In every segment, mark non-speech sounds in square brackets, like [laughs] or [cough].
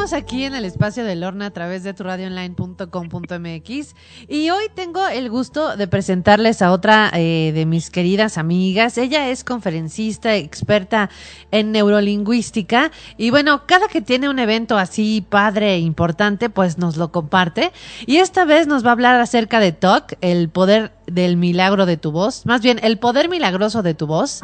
aquí en el espacio de Lorna a través de tu radioonline.com.mx y hoy tengo el gusto de presentarles a otra eh, de mis queridas amigas. Ella es conferencista, experta en neurolingüística y bueno, cada que tiene un evento así padre e importante, pues nos lo comparte y esta vez nos va a hablar acerca de TOC, el poder del milagro de tu voz, más bien el poder milagroso de tu voz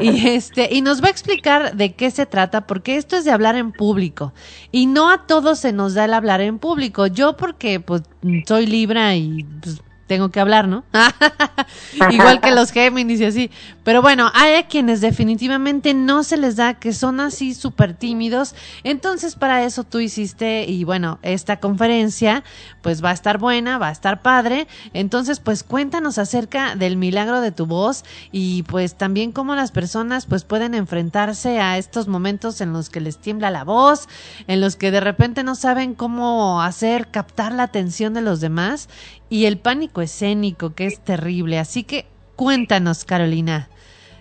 y [laughs] este y nos va a explicar de qué se trata porque esto es de hablar en público y no a todos se nos da el hablar en público. Yo porque pues soy Libra y pues, tengo que hablar, ¿no? [laughs] Igual que los Géminis y así. Pero bueno, hay quienes definitivamente no se les da, que son así súper tímidos. Entonces, para eso tú hiciste, y bueno, esta conferencia, pues va a estar buena, va a estar padre. Entonces, pues cuéntanos acerca del milagro de tu voz y pues también cómo las personas pues pueden enfrentarse a estos momentos en los que les tiembla la voz, en los que de repente no saben cómo hacer captar la atención de los demás y el pánico escénico, que es terrible. Así que cuéntanos, Carolina.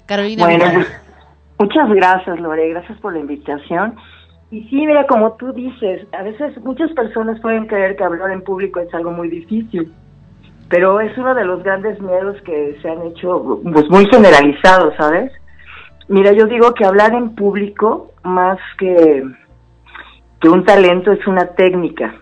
Carolina. Bueno, muchas gracias, Lore. Gracias por la invitación. Y sí, mira, como tú dices, a veces muchas personas pueden creer que hablar en público es algo muy difícil, pero es uno de los grandes miedos que se han hecho pues, muy generalizados, ¿sabes? Mira, yo digo que hablar en público, más que, que un talento, es una técnica.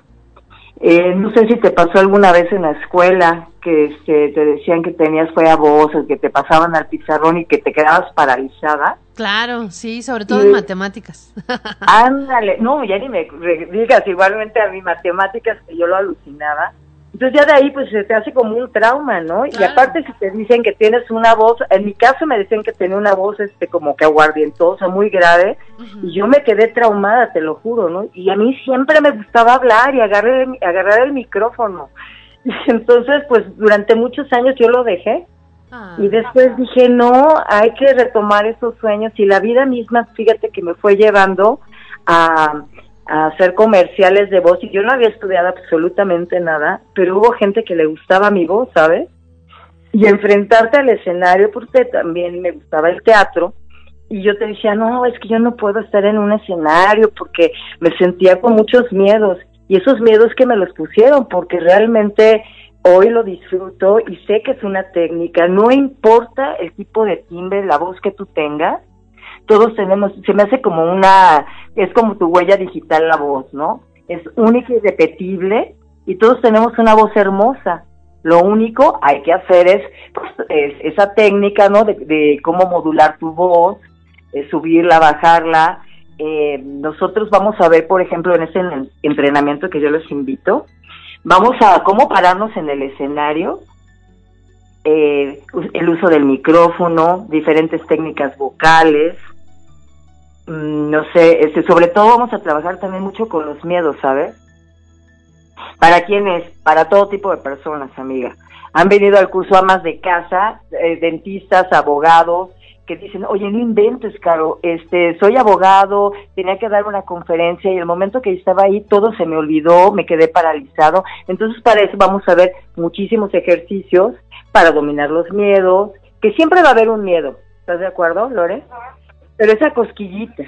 Eh, no sé si te pasó alguna vez en la escuela que este, te decían que tenías fea voz o que te pasaban al pizarrón y que te quedabas paralizada. Claro, sí, sobre todo en matemáticas. [laughs] Ándale, no, ya ni me digas, igualmente a mí matemáticas que yo lo alucinaba. Entonces ya de ahí pues se te hace como un trauma, ¿no? Y aparte si te dicen que tienes una voz, en mi caso me decían que tenía una voz este como que aguardientosa, muy grave, y yo me quedé traumada, te lo juro, ¿no? Y a mí siempre me gustaba hablar y agarrar, agarrar el micrófono. [laughs] Y entonces pues durante muchos años yo lo dejé. y ah. después dije, no, hay que retomar esos sueños y la vida misma, fíjate que me fue llevando a a hacer comerciales de voz y yo no había estudiado absolutamente nada, pero hubo gente que le gustaba mi voz, ¿sabes? Y enfrentarte al escenario, porque también me gustaba el teatro, y yo te decía, no, es que yo no puedo estar en un escenario porque me sentía con muchos miedos, y esos miedos que me los pusieron, porque realmente hoy lo disfruto y sé que es una técnica, no importa el tipo de timbre, la voz que tú tengas, todos tenemos, se me hace como una, es como tu huella digital la voz, ¿no? Es única y repetible y todos tenemos una voz hermosa. Lo único hay que hacer es, pues, esa técnica, ¿no? De, cómo modular tu voz, eh, subirla, bajarla. Eh, nosotros vamos a ver, por ejemplo, en ese entrenamiento que yo les invito, vamos a cómo pararnos en el escenario, eh, el uso del micrófono, diferentes técnicas vocales, no sé, este, sobre todo vamos a trabajar también mucho con los miedos, ¿sabes? ¿Para quiénes? Para todo tipo de personas, amiga. Han venido al curso amas de casa, eh, dentistas, abogados, que dicen, oye, no inventes, Caro, este, soy abogado, tenía que dar una conferencia y el momento que estaba ahí todo se me olvidó, me quedé paralizado. Entonces, para eso vamos a ver muchísimos ejercicios para dominar los miedos, que siempre va a haber un miedo. ¿Estás de acuerdo, Lore? Pero esa cosquillita.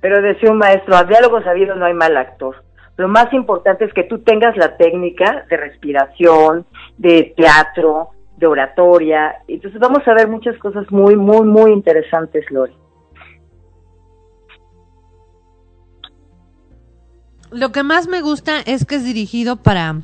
Pero decía un maestro, a diálogo sabido no hay mal actor. Lo más importante es que tú tengas la técnica de respiración, de teatro, de oratoria. Entonces vamos a ver muchas cosas muy, muy, muy interesantes, Lori. Lo que más me gusta es que es dirigido para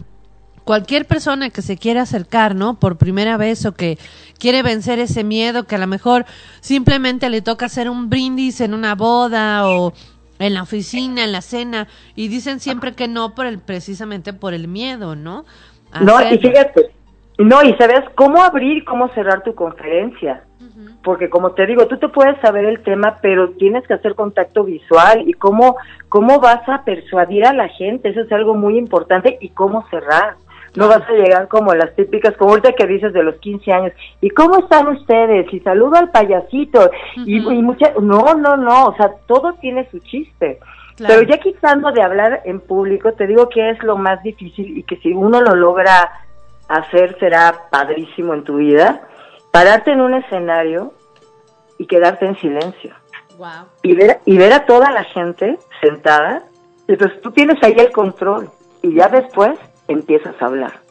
cualquier persona que se quiera acercar, ¿no? Por primera vez o que quiere vencer ese miedo, que a lo mejor simplemente le toca hacer un brindis en una boda o en la oficina, en la cena, y dicen siempre que no por el, precisamente por el miedo, ¿no? no, y fíjate, no, y sabes cómo abrir, cómo cerrar tu conferencia. Porque como te digo, tú te puedes saber el tema, pero tienes que hacer contacto visual y cómo, cómo vas a persuadir a la gente, eso es algo muy importante, y cómo cerrar. No vas a llegar como las típicas, como ahorita que dices de los 15 años. ¿Y cómo están ustedes? Y saludo al payasito. y, y mucha, no, no, no, o sea, todo tiene su chiste. Pero ya quitando de hablar en público, te digo que es lo más difícil y que si uno lo logra hacer será padrísimo en tu vida. Pararte en un escenario y quedarte en silencio. Y ver, y ver a toda la gente sentada Entonces tú tienes ahí el control y ya después empiezas a hablar.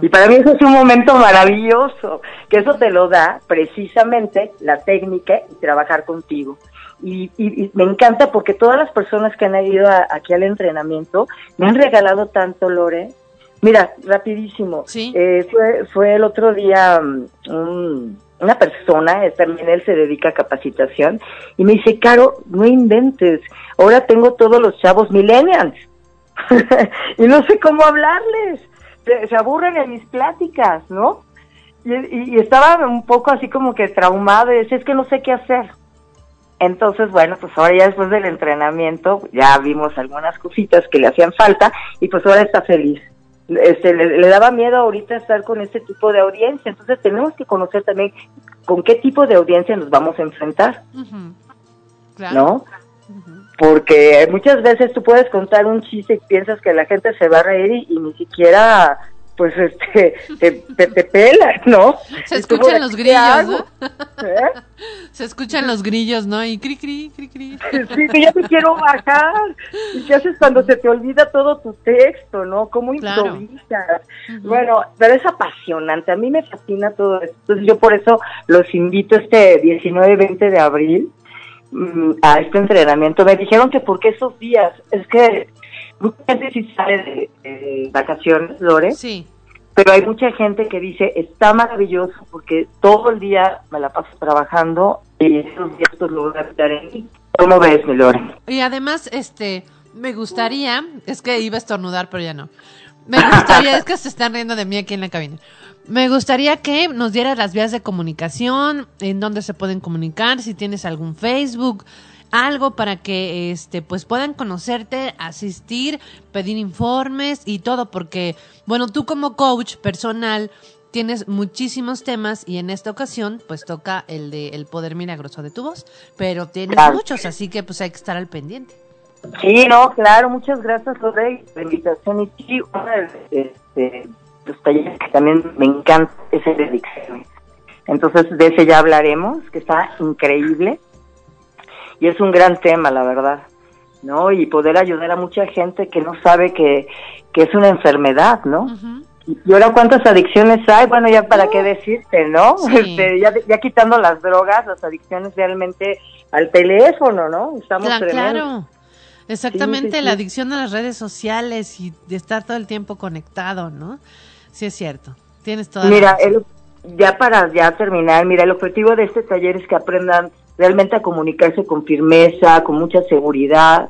Y para mí eso es un momento maravilloso, que eso te lo da precisamente la técnica y trabajar contigo. Y, me encanta porque todas las personas que han ido aquí al entrenamiento me han regalado tanto, Lore. Mira, rapidísimo. Eh, fue, fue el otro día mm, una persona, también él se dedica a capacitación, y me dice, Caro, no inventes, ahora tengo todos los chavos millennials. [laughs] y no sé cómo hablarles se, aburren en mis pláticas, ¿no? Y, estaba un poco así como que traumado y decía, es que no sé qué hacer. Entonces, bueno, pues ahora ya después del entrenamiento ya vimos algunas cositas que le hacían falta y pues ahora está feliz. Este, le, daba miedo ahorita estar con este tipo de audiencia, entonces tenemos que conocer también con qué tipo de audiencia nos vamos a enfrentar, ¿no? Porque muchas veces tú puedes contar un chiste y piensas que la gente se va a reír y, ni siquiera pues este te, te, pela, ¿no? Se escuchan los grillos, ¿no? ¿Eh? Se escuchan los grillos, ¿no? Y cri cri cri cri. Sí, que ya te quiero bajar. ¿Y qué haces cuando se te olvida todo tu texto, no? ¿Cómo improvisas? Bueno, pero es apasionante. A mí me fascina todo esto. Entonces yo por eso los invito este 19-20 de abril Mm, a este entrenamiento. Me dijeron que porque esos días, es que mucha gente sí sale de, vacaciones, Lore. Sí. Pero hay mucha gente que dice, está maravilloso porque todo el día me la paso trabajando y esos días pues lo voy a estar en mí. ¿Cómo ves, mi Lore? Y además, este, me gustaría, es que iba a estornudar, pero ya no. Me gustaría, es que se están riendo de mí aquí en la cabina. Me gustaría que nos dieras las vías de comunicación, en dónde se pueden comunicar, si tienes algún Facebook, algo para que este pues puedan conocerte, asistir, pedir informes y todo porque bueno, tú como coach personal tienes muchísimos temas y en esta ocasión pues toca el de el poder milagroso de tu voz, pero tienes muchos, así que pues hay que estar al pendiente. Sí, no, claro, muchas gracias por la invitación y sí, una de, este, los talleres que también me encanta es el de Entonces de ese ya hablaremos, que está increíble y es un gran tema, la verdad, ¿no? Y poder ayudar a mucha gente que no sabe que, que es una enfermedad, ¿no? Y ahora cuántas adicciones hay, bueno, ya para qué decirte, ¿no? [laughs] Este, ya, ya quitando las drogas, las adicciones realmente al teléfono, ¿no? Estamos claro. Exactamente, la adicción a las redes sociales y de estar todo el tiempo conectado, ¿no? Sí, es cierto. Tienes toda Mira, ya para ya terminar, mira, el objetivo de este taller es que aprendan realmente a comunicarse con firmeza, con mucha seguridad.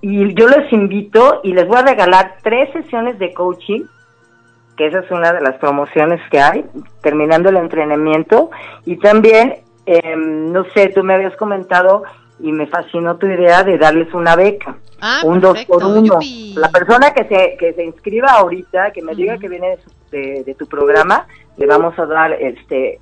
Y yo les invito y les voy a regalar tres sesiones de coaching, que esa es una de las promociones que hay, terminando el entrenamiento. Y también, em, no sé, tú me habías comentado y me fascinó tu idea de darles una beca. Ah, un dos por uno. La persona que se, que se inscriba ahorita, que me diga que viene de, tu programa, le vamos a dar este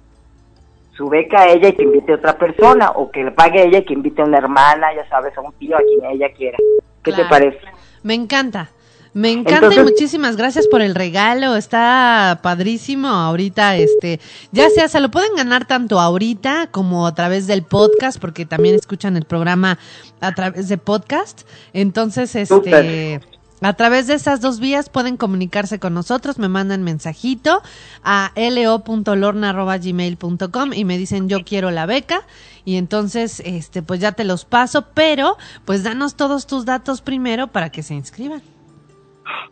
su beca a ella y que invite a otra persona, o que le pague ella y que invite a una hermana, ya sabes, a un tío, a quien ella quiera. ¿Qué te parece? Me encanta. Me encanta y muchísimas gracias por el regalo, está padrísimo ahorita, este, ya sea, se lo pueden ganar tanto ahorita como a través del podcast, porque también escuchan el programa a través de podcast, entonces, este, a través de esas dos vías pueden comunicarse con nosotros, me mandan mensajito a lo.lorna.gmail.com y me dicen yo quiero la beca y entonces este pues ya te los paso, pero pues danos todos tus datos primero para que se inscriban.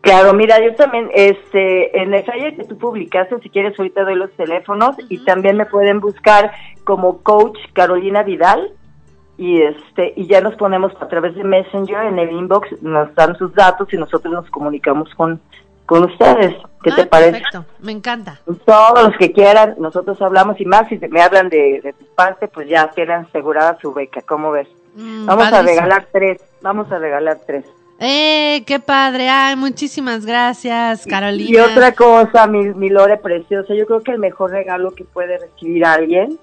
Claro, mira, yo también, este, en el flyer que tú publicaste, si quieres ahorita doy los teléfonos y también me pueden buscar como coach Carolina Vidal y este y ya nos ponemos a través de Messenger en el inbox, nos dan sus datos y nosotros nos comunicamos con con ustedes. ¿Qué te ah, parece? Perfecto, me encanta. Todos los que quieran, nosotros hablamos y más, si me hablan de, de tu parte, pues ya tienen asegurada su beca, ¿cómo ves? Mm, vamos a regalar tres, vamos a regalar tres. ¡Eh, qué padre! ¡Ay, muchísimas gracias, Carolina! Y otra cosa, mi, mi Lore preciosa, yo creo que el mejor regalo que puede recibir alguien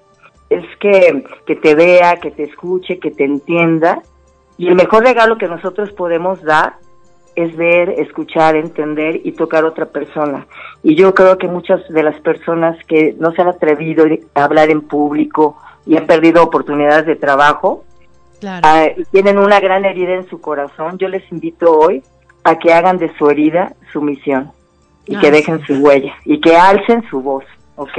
es que, que te vea, que te escuche, que te entienda. Y el mejor regalo que nosotros podemos dar es ver, escuchar, entender y tocar a otra persona. Y yo creo que muchas de las personas que no se han atrevido a hablar en público y han perdido oportunidades de trabajo, Claro. ah, y tienen una gran herida en su corazón, yo les invito hoy a que hagan de su herida su misión y Ah, que dejen su huella y que alcen su voz, ¿ok?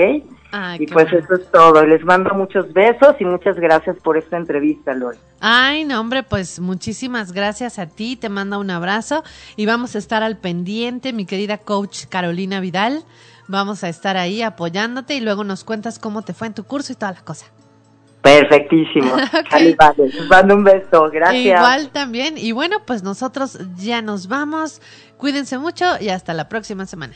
Ay, Y pues bueno. eso es todo. Les mando muchos besos y muchas gracias por esta entrevista, Lore. Ay, no, hombre, pues muchísimas gracias a ti, te manda un abrazo y vamos a estar al pendiente, mi querida coach Carolina Vidal. Vamos a estar ahí apoyándote y luego nos cuentas cómo te fue en tu curso y toda la cosa. Perfectísimo. [laughs] Ok. Vale, vale. Les mando un beso. Gracias. Igual también. Y bueno, pues nosotros ya nos vamos. Cuídense mucho y hasta la próxima semana.